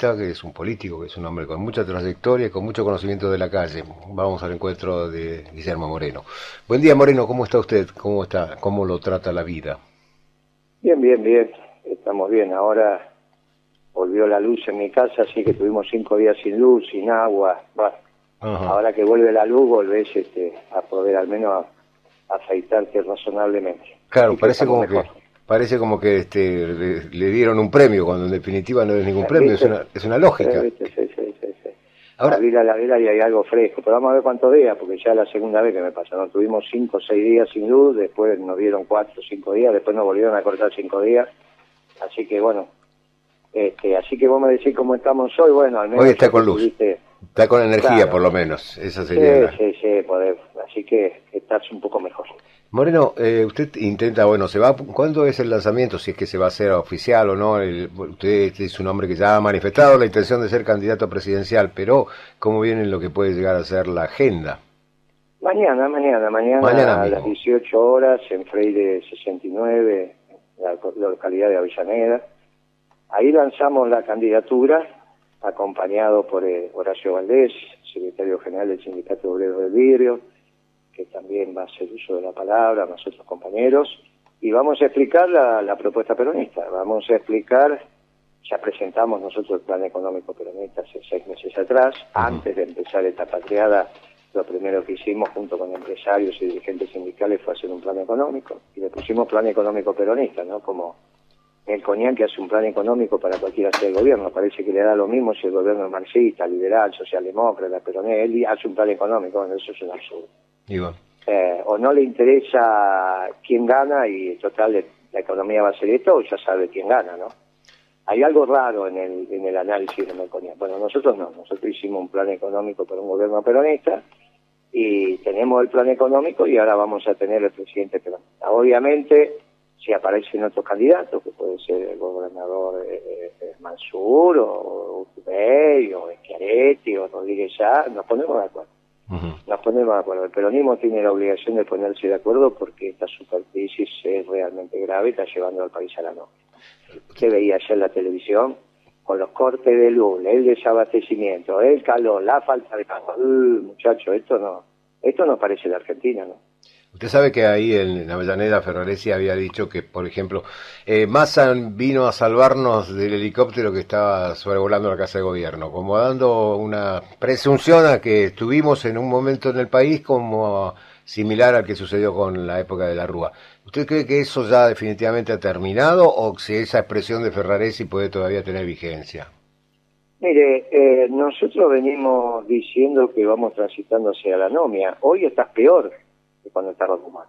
que es un político, que es un hombre con mucha trayectoria y con mucho conocimiento de la calle. Vamos al encuentro de Guillermo Moreno. Buen día, Moreno, ¿cómo está usted? ¿Cómo está? ¿Cómo lo trata la vida? Bien, bien, bien. Estamos bien. Ahora volvió la luz en mi casa, así que tuvimos cinco días sin luz, sin agua. Bueno, ahora que vuelve la luz, volvés este, a poder al menos afeitarte razonablemente. Claro, parece como que parece como que este, le, dieron un premio, cuando en definitiva no es ningún premio, es una, es una lógica. Sí, sí, sí, sí. Ahora, Salir a la vela y hay algo fresco, pero vamos a ver cuántos días, porque ya es la segunda vez que me pasa, ¿no? Tuvimos cinco o seis días sin luz, después nos dieron cuatro o cinco días, después nos volvieron a cortar cinco días, así que bueno, este, así que vos me decís cómo estamos hoy, bueno, al menos... Hoy está con luz, está con energía por lo menos, esa sería... Sí, sí, sí, poder, así que estás un poco mejor. Moreno, eh, usted intenta, bueno, se va, ¿cuándo es el lanzamiento? Si es que se va a hacer oficial o no. usted es un hombre que ya ha manifestado la intención de ser candidato presidencial, pero ¿cómo viene lo que puede llegar a ser la agenda? Mañana, mañana, mañana, a las 18 horas en Freire 69, la, localidad de Avellaneda. Ahí lanzamos la candidatura, acompañado por eh, Horacio Valdés, secretario general del Sindicato Obrero del Vidrio, que también va a hacer uso de la palabra, más otros compañeros, y vamos a explicar la, propuesta peronista, vamos a explicar, ya presentamos nosotros el plan económico peronista hace seis meses atrás, antes de empezar esta patriada, lo primero que hicimos junto con empresarios y dirigentes sindicales fue hacer un plan económico, y le pusimos plan económico peronista, ¿no? Como el Coñán que hace un plan económico para cualquiera sea el gobierno. Parece que le da lo mismo si el gobierno es marxista, liberal, socialdemócrata, pero él hace un plan económico. Bueno, eso es un absurdo. Eh, o no le interesa quién gana y total la economía va a ser esto o ya sabe quién gana, ¿no? Hay algo raro en el, en el análisis de Melconian. Bueno, nosotros no, nosotros hicimos un plan económico para un gobierno peronista y tenemos el plan económico y ahora vamos a tener el presidente peronista. Obviamente, si aparecen otros candidatos, que puede ser el gobernador eh, eh, Mansur o Urtubey o Schiaretti o Rodríguez ya nos ponemos de acuerdo nos ponemos acuerdo. El peronismo tiene la obligación de ponerse de acuerdo porque esta supercrisis es realmente grave está llevando al país a la noche. Usted veía ayer la televisión con los cortes de luz, el desabastecimiento, el calor, la falta de calor. Uh, muchacho, esto no, esto no parece de Argentina, ¿no? Usted sabe que ahí en Avellaneda Ferraresi había dicho que, por ejemplo, eh, Massa vino a salvarnos del helicóptero que estaba sobrevolando la Casa de Gobierno, como dando una presunción a que estuvimos en un momento en el país como similar al que sucedió con la época de la Rúa. ¿Usted cree que eso ya definitivamente ha terminado o si esa expresión de Ferraresi puede todavía tener vigencia? Mire, eh, nosotros venimos diciendo que vamos transitando hacia la anomia. Hoy estás peor que cuando estaba Guzmán.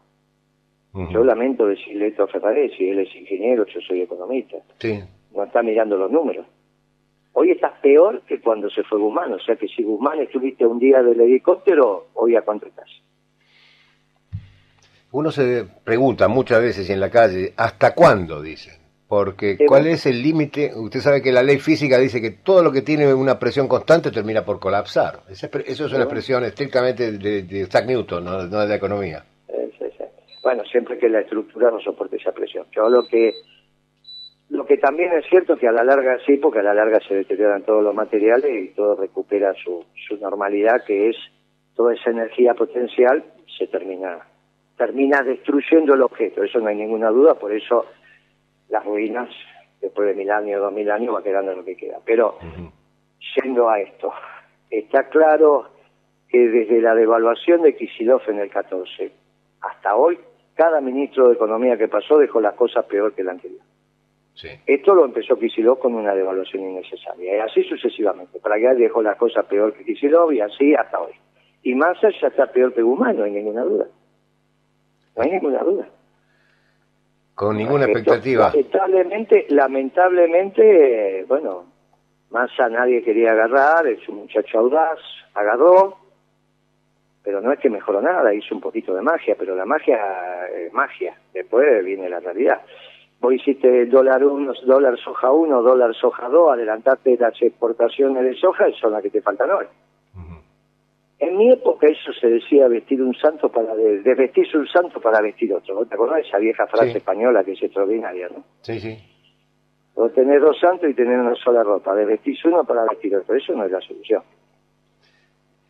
Yo lamento decirle esto a Ferraresi, él es ingeniero, yo soy economista. Sí. No está mirando los números. Hoy estás peor que cuando se fue Guzmán, o sea que si Guzmán estuviste un día del helicóptero, hoy a cuánto estás. Uno se pregunta muchas veces en la calle, ¿hasta cuándo? Dicen. Porque ¿cuál es el límite? Usted sabe que la ley física dice que todo lo que tiene una presión constante termina por colapsar. Eso es una expresión estrictamente de, de Isaac Newton, no, de la economía. Bueno, siempre que la estructura no soporte esa presión. Yo lo que lo que también es cierto que a la larga sí, porque a la larga se deterioran todos los materiales y todo recupera su, su normalidad, que es toda esa energía potencial se termina termina destruyendo el objeto. Eso no hay ninguna duda, por eso las ruinas, después de mil años, dos mil años, va quedando lo que queda. Pero, yendo a esto, está claro que desde la devaluación de Kisilov en el 14 hasta hoy, cada ministro de Economía que pasó dejó las cosas peor que el anterior. Esto lo empezó Kisilov con una devaluación innecesaria, y así sucesivamente. Para allá dejó las cosas peor que Kisilov y así hasta hoy. Y Massa ya está peor que Guzmán, no hay ninguna duda. No hay ninguna duda. Con ninguna expectativa. lamentablemente, lamentablemente, bueno, Massa nadie quería agarrar, es un muchacho audaz, agarró, pero no es que mejoró nada, hizo un poquito de magia, pero la magia es magia, después viene la realidad. Vos hiciste dólar uno, dólar soja uno, dólar soja dos, adelantaste las exportaciones de soja y son las que te faltan hoy. En mi época eso se decía vestir un santo para desvestirse un santo para vestir otro. ¿Te acordás de esa vieja frase española que es extraordinaria, no? Sí, sí. O tener dos santos y tener una sola ropa, de vestir uno para vestir otro. Eso no es la solución.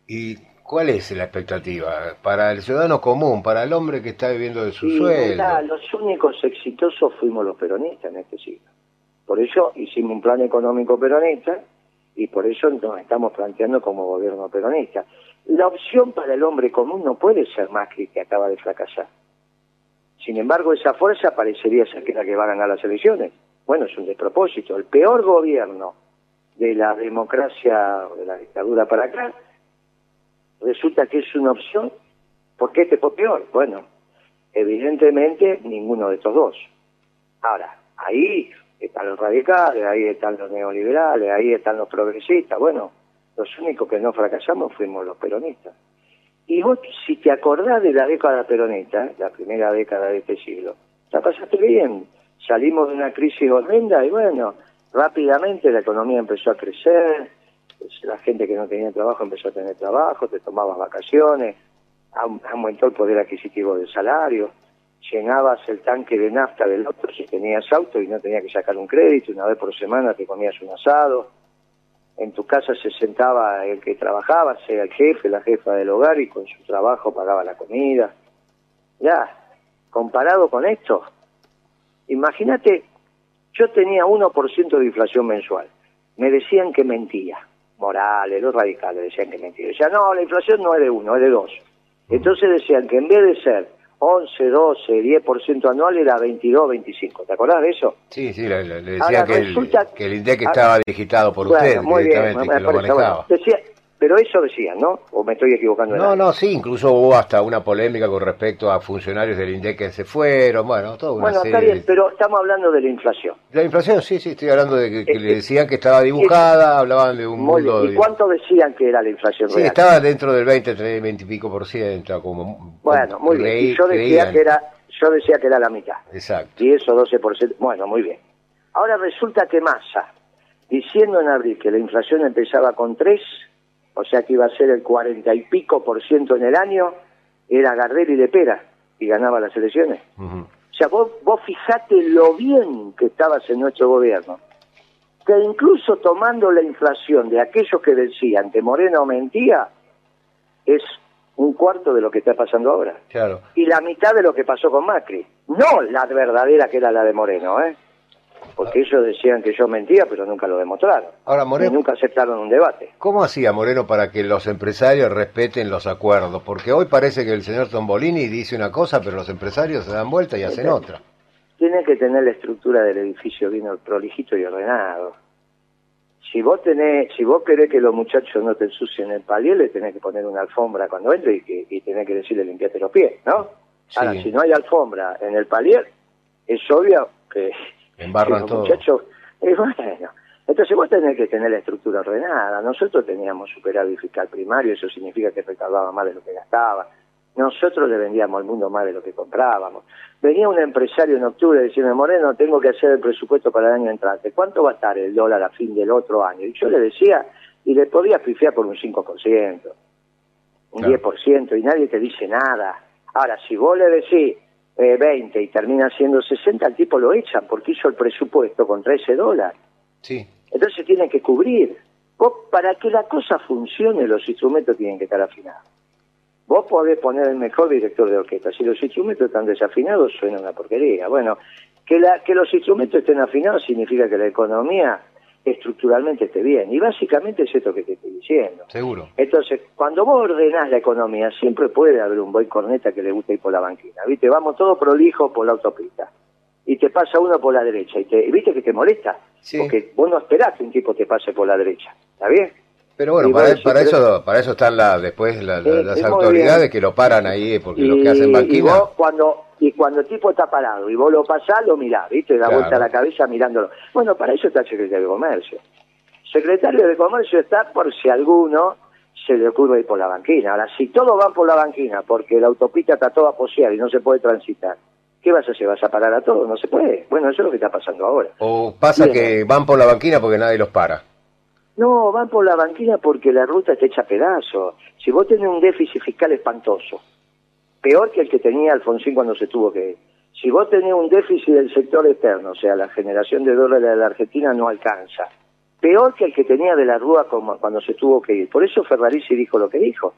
¿Y cuál es la expectativa para el ciudadano común, para el hombre que está viviendo de su sueldo? los únicos exitosos fuimos los peronistas en este siglo. Por eso hicimos un plan económico peronista y por eso nos estamos planteando como gobierno peronista. La opción para el hombre común no puede ser Macri, que acaba de fracasar. Sin embargo, esa fuerza parecería ser que la que va a ganar las elecciones. Bueno, es un despropósito. El peor gobierno de la democracia, de la dictadura para acá, resulta que es una opción. ¿Por qué este fue peor? Bueno, evidentemente ninguno de estos dos. Ahora, ahí están los radicales, ahí están los neoliberales, ahí están los progresistas. Bueno, los únicos que no fracasamos fuimos los peronistas. Y vos, si te acordás de la década peronista, la primera década de este siglo, la pasaste bien. Salimos de una crisis horrenda y bueno, rápidamente la economía empezó a crecer, pues, la gente que no tenía trabajo empezó a tener trabajo, te tomabas vacaciones, aumentó el poder adquisitivo del salario, llenabas el tanque de nafta del auto si tenías auto y no tenías que sacar un crédito, una vez por semana te comías un asado, en tu casa se sentaba el que trabajaba, sea el jefe, la jefa del hogar y con su trabajo pagaba la comida. Ya, comparado con esto, imagínate, yo tenía 1% de inflación mensual, me decían que mentía, Morales, los radicales decían que mentía, decían, no, la inflación no es de 1, es de 2. Entonces decían que en vez de ser 11, 12, 10% anual era 22, 25. ¿Te acordás de eso? Sí, sí, le, decía que, el, que, el, INDEC estaba digitado por usted directamente, que lo manejaba. decía, pero eso decían, ¿no? ¿O me estoy equivocando? No, no, sí, incluso hubo hasta una polémica con respecto a funcionarios del INDEC que se fueron, bueno, todo una Bueno, está bien, pero estamos hablando de la inflación. La inflación, sí, sí, estoy hablando de que, le decían que estaba dibujada, hablaban de un mundo... ¿Y cuánto decían que era la inflación Sí, estaba dentro del 20, 20 y pico por ciento, como... Bueno, muy bien, yo decía que era yo decía que era la mitad. Exacto. 10 o 12%, bueno, muy bien. Ahora resulta que Massa, diciendo en abril que la inflación empezaba con 3, o sea que iba a ser el cuarenta y pico por ciento en el año, era Gardel y Lepera, y ganaba las elecciones. O sea, vos, vos fijate lo bien que estabas en nuestro gobierno, que incluso tomando la inflación de aquellos que decían que Moreno mentía, es un cuarto de lo que está pasando ahora. Claro. Y la mitad de lo que pasó con Macri. No la verdadera que era la de Moreno, ¿eh? Porque ellos decían que yo mentía, pero nunca lo demostraron. Ahora, Moreno, y nunca aceptaron un debate. ¿Cómo hacía Moreno para que los empresarios respeten los acuerdos? Porque hoy parece que el señor Tombolini dice una cosa, pero los empresarios se dan vuelta y hacen otra. Tiene que tener la estructura del edificio bien prolijito y ordenado. Si vos tenés, si vos querés que los muchachos no te ensucien el palier, le tenés que poner una alfombra cuando entre y, y tenés que decirle limpiate los pies, ¿no? Ahora, si no hay alfombra en el palier, es obvio que Embarran todo. Muchachos, bueno, entonces vos tenés que tener la estructura ordenada. Nosotros teníamos superávit fiscal primario, eso significa que recaudaba más de lo que gastaba. Nosotros le vendíamos al mundo más de lo que comprábamos. Venía un empresario en octubre y decía, Moreno, tengo que hacer el presupuesto para el año entrante. ¿Cuánto va a estar el dólar a fin del otro año? Y yo le decía, y le podía pifiar por un 5%, un 10%, y nadie te dice nada. Ahora, si vos le decís, 20 eh, y termina siendo 60, al tipo lo echan porque hizo el presupuesto con 13 dólares. Sí. Entonces tienen que cubrir. Vos, para que la cosa funcione, los instrumentos tienen que estar afinados. Vos podés poner el mejor director de orquesta. Si los instrumentos están desafinados, suena una porquería. Bueno, que, la, que los instrumentos estén afinados significa que la economía estructuralmente esté bien. Y básicamente es esto que te estoy diciendo. Seguro. Entonces, cuando vos ordenás la economía, siempre puede haber un boy corneta que le guste ir por la banquina. ¿Viste? Vamos todos prolijo por la autopista. Y te pasa uno por la derecha. Y te, ¿Viste que te molesta? Porque vos no esperás que un tipo te pase por la derecha. ¿Está bien? Pero bueno, para, eso para eso están la, después las autoridades que lo paran ahí, porque los que hacen banquina... Y vos cuando y cuando el tipo está parado y vos lo pasás, lo mirás, ¿viste? Da vuelta a la cabeza mirándolo. Bueno, para eso está el secretario de Comercio. Secretario de Comercio está por si alguno se le ocurre ir por la banquina. Ahora, si todos van por la banquina porque la autopista está toda poseada y no se puede transitar, ¿qué vas a hacer? ¿Vas a parar a todos? No se puede. Bueno, eso es lo que está pasando ahora. O pasa que van por la banquina porque nadie los para. No, van por la banquina porque la ruta está hecha a pedazos. Si vos tenés un déficit fiscal espantoso, peor que el que tenía Alfonsín cuando se tuvo que, Si vos tenés un déficit del sector externo, o sea, la generación de dólares de la Argentina no alcanza, peor que el que tenía de la Rúa cuando se tuvo que ir. Por eso Ferrarisi dijo lo que dijo.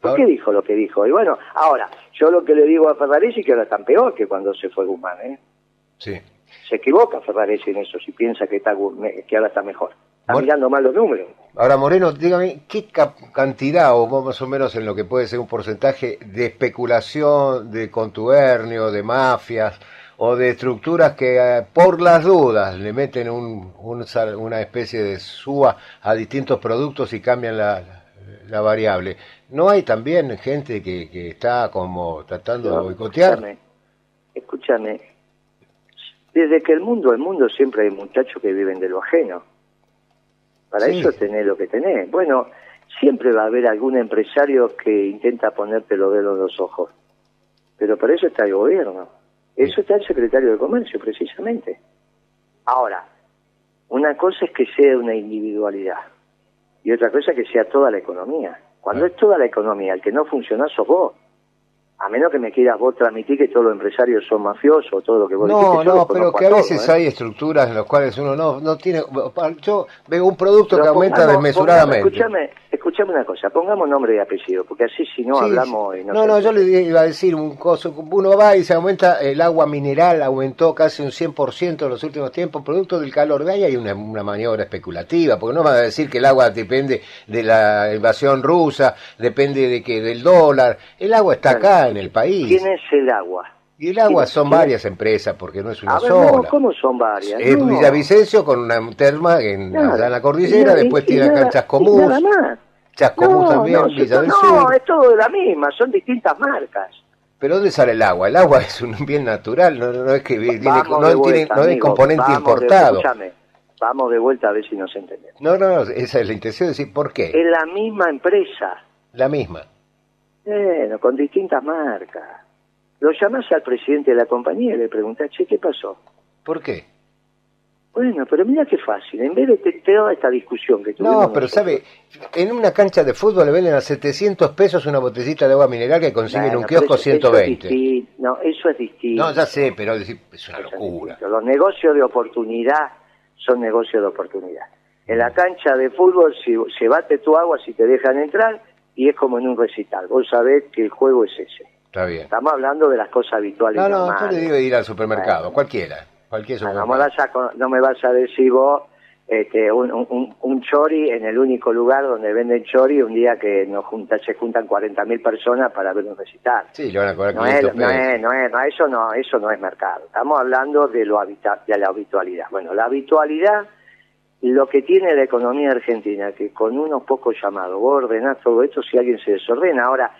¿Por qué dijo lo que dijo? Y bueno, ahora, yo lo que le digo a Ferrarisi que ahora está peor que cuando se fue Guzmán, ¿eh? Sí. Se equivoca Ferraresi en eso, si piensa que, está, que ahora está mejor. Está mirando mal los números. Ahora, Moreno, dígame, ¿qué cantidad, o más o menos en lo que puede ser un porcentaje de especulación, de contubernio, de mafias, o de estructuras que eh, por las dudas le meten un, una especie de suba a distintos productos y cambian la, la variable. ¿No hay también gente que, que está como tratando de boicotear? Escúchame, escúchame, desde que el mundo el mundo siempre hay muchachos que viven de lo ajeno. Para eso tenés lo que tenés. Bueno, siempre va a haber algún empresario que intenta ponerte los dedos en los ojos. Pero para eso está el gobierno. Eso está el secretario de Comercio, precisamente. Ahora, una cosa es que sea una individualidad y otra cosa es que sea toda la economía. Cuando es toda la economía, el que no funciona sos vos a menos que me quieras vos transmitir que todos los empresarios son mafiosos, o todo lo que vos No, no, pero que a veces ¿eh? hay estructuras en las cuales uno no no tiene... Yo veo un producto que aumenta desmesuradamente. escúchame, escúchame una cosa, pongamos nombre y apellido, porque así si no hablamos... Y no, no, no, yo le iba a decir un coso, uno va y se aumenta el agua mineral, aumentó casi un 100% en los últimos tiempos, producto del calor. De ahí hay una, una maniobra especulativa, porque no va a decir que el agua depende de la invasión rusa, depende de que del dólar, el agua está acá en el país. ¿Quién es el agua? Y el agua son varias empresas, porque no es una sola. ¿Cómo son varias? Es Villavicencio con una terma en, la cordillera, después tiene acá Chascomús. Nada más. Chascomús también, Villa del Sur. No, es todo de la misma, son distintas marcas. ¿Pero dónde sale el agua? El agua es un bien natural, no, no es que no, tiene, no es componente importado. vamos de vuelta a ver si nos entendemos. No, no, esa es la intención de decir, ¿por qué? Es la misma empresa. La misma. Bueno, con distintas marcas. Lo llamás al presidente de la compañía y le preguntás, che, ¿qué pasó? ¿Por qué? Bueno, pero mira qué fácil. En vez de toda esta discusión que tuvimos... No, pero sabe, en una cancha de fútbol le venden a 700 pesos una botellita de agua mineral que consiguen en un kiosco 120. no, eso es distinto. No, ya sé, pero es una locura. Los negocios de oportunidad son negocios de oportunidad. En la cancha de fútbol, si se bate tu agua, si te dejan entrar, y es como en un recital. Vos sabés que el juego es ese. Está bien. Estamos hablando de las cosas habituales. No, no, yo le digo ir al supermercado, cualquiera. Cualquier No, me vas a, no me vas a decir vos este, un, un, un, chori en el único lugar donde venden chori un día que nos junta, se juntan 40.000 personas para ver un recital. Sí, lo van a cobrar no es, no es, no es, no, eso no, eso no es mercado. Estamos hablando de lo de la habitualidad. Bueno, la habitualidad lo que tiene la economía argentina, que con unos pocos llamados vos ordenás todo esto si alguien se desordena. Ahora,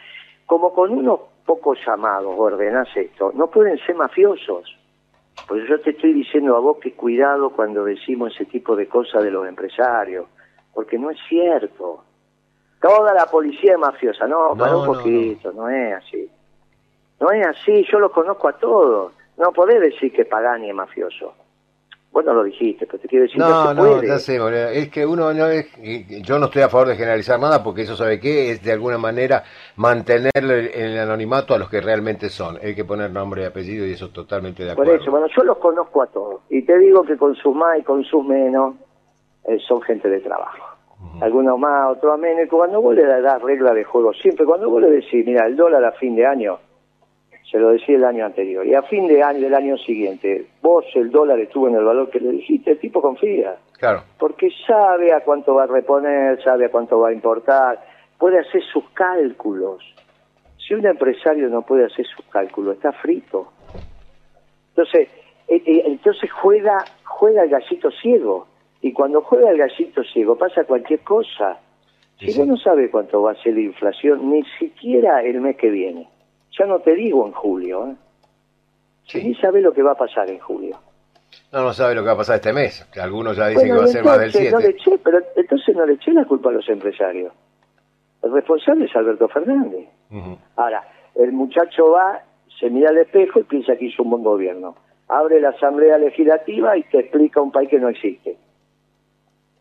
como con unos pocos llamados ordenás esto, no pueden ser mafiosos. Pues yo te estoy diciendo a vos que cuidado cuando decimos ese tipo de cosas de los empresarios, porque no es cierto. Toda la policía es mafiosa, no, para un poquito, no, es así. No es así, yo los conozco a todos. No podés decir que Pagani es mafioso. Vos no lo dijiste, pero te quiero decir no, no, ya sé, es que uno no es, yo no estoy a favor de generalizar nada porque eso sabe qué, es de alguna manera mantener en el anonimato a los que realmente son, hay que poner nombre y apellido y eso totalmente de acuerdo. Por eso, bueno, yo los conozco a todos. Y te digo que con sus más y con sus menos eh, son gente de trabajo. Algunos más, otros menos, y cuando vos le das regla de juego, siempre cuando vos le decís, mira, el dólar a fin de año se lo decía el año anterior. Y a fin de año del año siguiente, vos el dólar estuvo en el valor que le dijiste, el tipo confía. Claro. Porque sabe a cuánto va a reponer, sabe a cuánto va a importar, puede hacer sus cálculos. Si un empresario no puede hacer sus cálculos, está frito. Entonces, eh, eh, entonces juega, juega el gallito ciego. Y cuando juega el gallito ciego pasa cualquier cosa. Si vos no sabe cuánto va a ser la inflación, ni siquiera el mes que viene ya no te digo en julio, ¿eh? Sí. Ni sabe lo que va a pasar en julio. No, no sabe lo que va a pasar este mes. Que algunos ya dicen que va a ser más del 7. No le eché, pero entonces no le eché la culpa a los empresarios. El responsable es Alberto Fernández. Ahora, el muchacho va, se mira al espejo y piensa que hizo un buen gobierno. Abre la asamblea legislativa y te explica un país que no existe.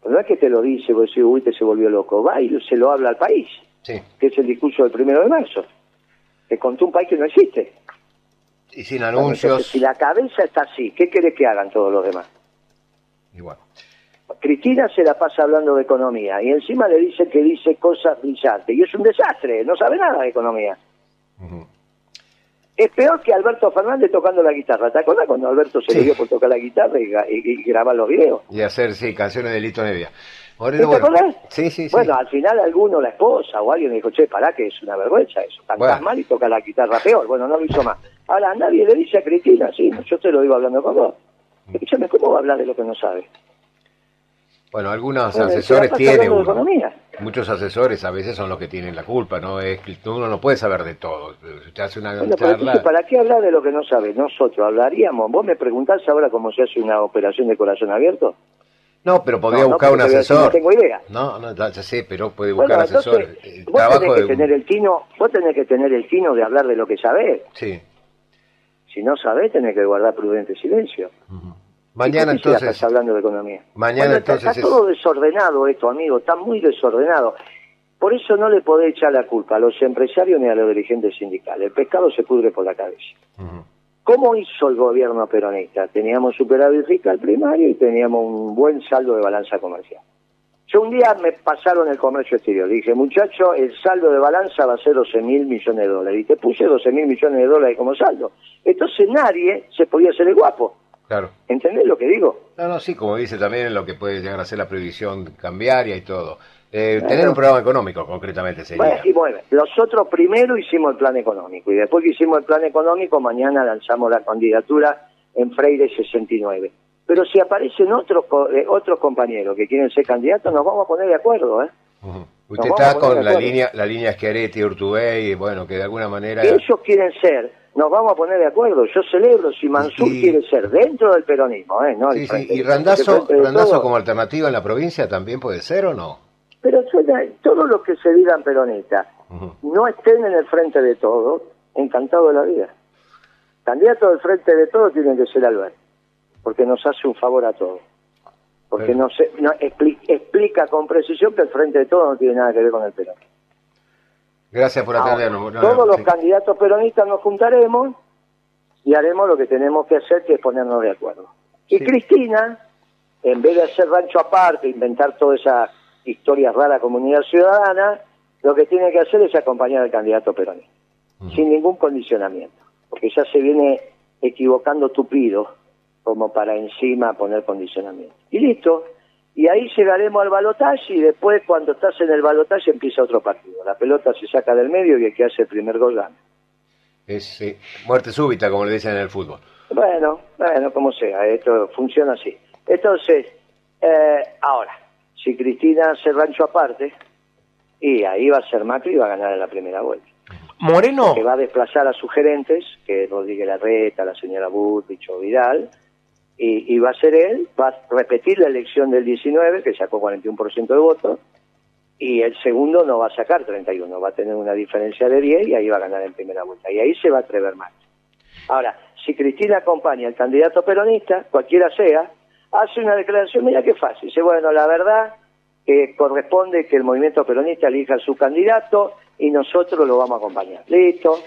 Pero no es que te lo dice, vos decís, uy, te se volvió loco. Va y se lo habla al país. Sí. Que es el discurso del primero de marzo. Te contó un país que no existe. Y sin anuncios. si la cabeza está así, ¿qué quiere que hagan todos los demás? Igual. Cristina se la pasa hablando de economía y encima le dice que dice cosas brillantes y es un desastre, no sabe nada de economía. Es peor que Alberto Fernández tocando la guitarra. ¿Te acuerdas cuando Alberto se le dio por tocar la guitarra y, grabar los videos? Y hacer, sí, canciones de Lito Nevia. ¿Te acuerdas? Sí, sí, Bueno, al final alguno, la esposa o alguien dijo, che, pará que es una vergüenza eso. Cantás mal y toca la guitarra peor. Bueno, no lo hizo más. Ahora, nadie le dice a Cristina, sí, yo te lo digo hablando con vos. Escúchame, ¿cómo va a hablar de lo que no sabe? Bueno, algunos asesores tienen, muchos asesores a veces son los que tienen la culpa, ¿no? Es uno no puede saber de todo. Usted hace una charla... ¿Para qué hablar de lo que no sabe? Nosotros hablaríamos. ¿Vos me preguntás ahora cómo se hace una operación de corazón abierto? No, pero podría buscar un asesor. No tengo idea. No, no, ya sé, pero puede buscar bueno, asesor. vos tenés que tener el tino, vos tenés que tener el tino de hablar de lo que sabés. Sí. Si no sabés, tenés que guardar prudente silencio. Mañana entonces. Estás hablando de economía. Mañana entonces. Está, todo desordenado esto, amigo, está muy desordenado. Por eso no le podés echar la culpa a los empresarios ni a los dirigentes sindicales. El pescado se pudre por la cabeza. ¿Cómo hizo el gobierno peronista? Teníamos superávit fiscal primario y teníamos un buen saldo de balanza comercial. Yo un día me pasaron el comercio exterior. Dije, muchacho, el saldo de balanza va a ser 12 mil millones de dólares. Y te puse 12 mil millones de dólares como saldo. Entonces nadie se podía hacer el guapo. Claro. ¿Entendés lo que digo? No, no, sí, como dice también lo que puede llegar a ser la previsión cambiaria y todo. Eh, tener un programa económico, concretamente, sería. Bueno, y bueno, nosotros primero hicimos el plan económico y después que hicimos el plan económico, mañana lanzamos la candidatura en Freire 69. Pero si aparecen otros eh, otros compañeros que quieren ser candidatos, nos vamos a poner de acuerdo, ¿eh? Usted está con la línea, la línea Schiaretti, Urtubey, bueno, que de alguna manera... Ellos quieren ser nos vamos a poner de acuerdo. Yo celebro si Mansur quiere ser dentro del peronismo, ¿eh? No sí, sí. ¿Y Randazo, Randazo como alternativa en la provincia también puede ser o no? Pero todos los que se digan peronistas no estén en el frente de todo, encantado de la vida. Candidato del frente de todo tiene que ser Alberto, porque nos hace un favor a todos. Porque no, se, no explica, con precisión que el frente de todo no tiene nada que ver con el peronismo. Gracias por atendernos. todos los candidatos peronistas nos juntaremos y haremos lo que tenemos que hacer, que es ponernos de acuerdo. Y Cristina, en vez de hacer rancho aparte, inventar toda esa historia rara comunidad ciudadana, lo que tiene que hacer es acompañar al candidato peronista, sin ningún condicionamiento, porque ya se viene equivocando tupido como para encima poner condicionamiento. Y listo, y ahí llegaremos al balotaje y después cuando estás en el balotaje empieza otro partido. La pelota se saca del medio y el que hace el primer gol gana. Es muerte súbita, como le dicen en el fútbol. Bueno, bueno, como sea, esto funciona así. Entonces, eh, ahora, si Cristina hace rancho aparte, y ahí va a ser Macri y va a ganar en la primera vuelta. Moreno. Que va a desplazar a sus gerentes, que es Rodríguez Larreta, la señora Burrich o Vidal, y, va a ser él, va a repetir la elección del 19, que sacó 41% de votos, y el segundo no va a sacar 31, va a tener una diferencia de 10 y ahí va a ganar en primera vuelta. Y ahí se va a atrever más. Ahora, si Cristina acompaña al candidato peronista, cualquiera sea, hace una declaración, mira qué fácil, dice, bueno, la verdad que corresponde que el movimiento peronista elija a su candidato y nosotros lo vamos a acompañar. Listo.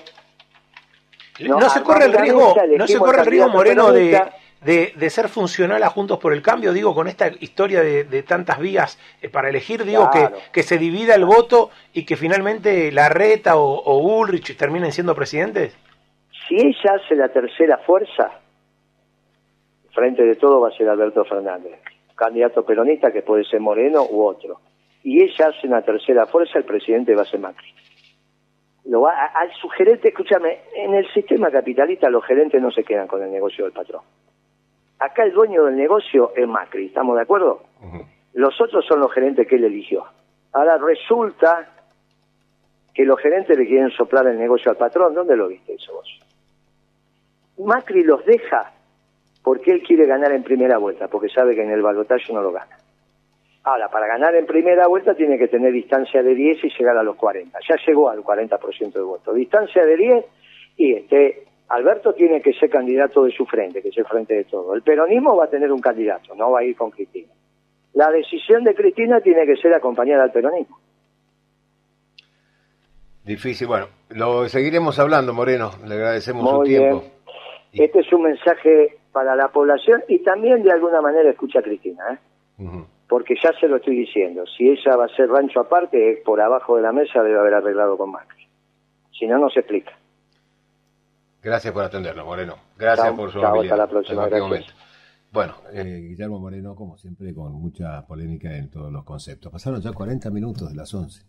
No, se corre el riesgo, no se corre el riesgo Moreno de de, de, ser funcional a Juntos por el Cambio, digo, con esta historia de, tantas vías eh, para elegir, digo, que, que se divida el voto y que finalmente Larreta o, o Ulrich terminen siendo presidentes? Si ella hace la tercera fuerza, frente de todo va a ser Alberto Fernández, candidato peronista que puede ser Moreno u otro. Y ella hace una tercera fuerza, el presidente va a ser Macri. Lo va, al su gerente, escúchame, en el sistema capitalista los gerentes no se quedan con el negocio del patrón. Acá el dueño del negocio es Macri, ¿estamos de acuerdo? Los otros son los gerentes que él eligió. Ahora resulta que los gerentes le quieren soplar el negocio al patrón. ¿Dónde lo viste eso vos? Macri los deja porque él quiere ganar en primera vuelta, porque sabe que en el balotaje no lo gana. Ahora, para ganar en primera vuelta tiene que tener distancia de 10 y llegar a los 40. Ya llegó al 40% de voto. Distancia de 10 y este Alberto tiene que ser candidato de su frente, que es el frente de todo. El peronismo va a tener un candidato, no va a ir con Cristina. La decisión de Cristina tiene que ser acompañada al peronismo. Difícil, bueno, lo seguiremos hablando, Moreno. Le agradecemos su tiempo. Este es un mensaje para la población y también de alguna manera escucha a Cristina, ¿eh? porque ya se lo estoy diciendo, si ella va a ser rancho aparte, por abajo de la mesa debe haber arreglado con Macri. Si no, no se explica. Gracias por atenderlo, Moreno. Gracias por su chao, hasta la próxima. Bueno, eh, Guillermo Moreno, como siempre, con mucha polémica en todos los conceptos. Pasaron ya 40 minutos de las 11.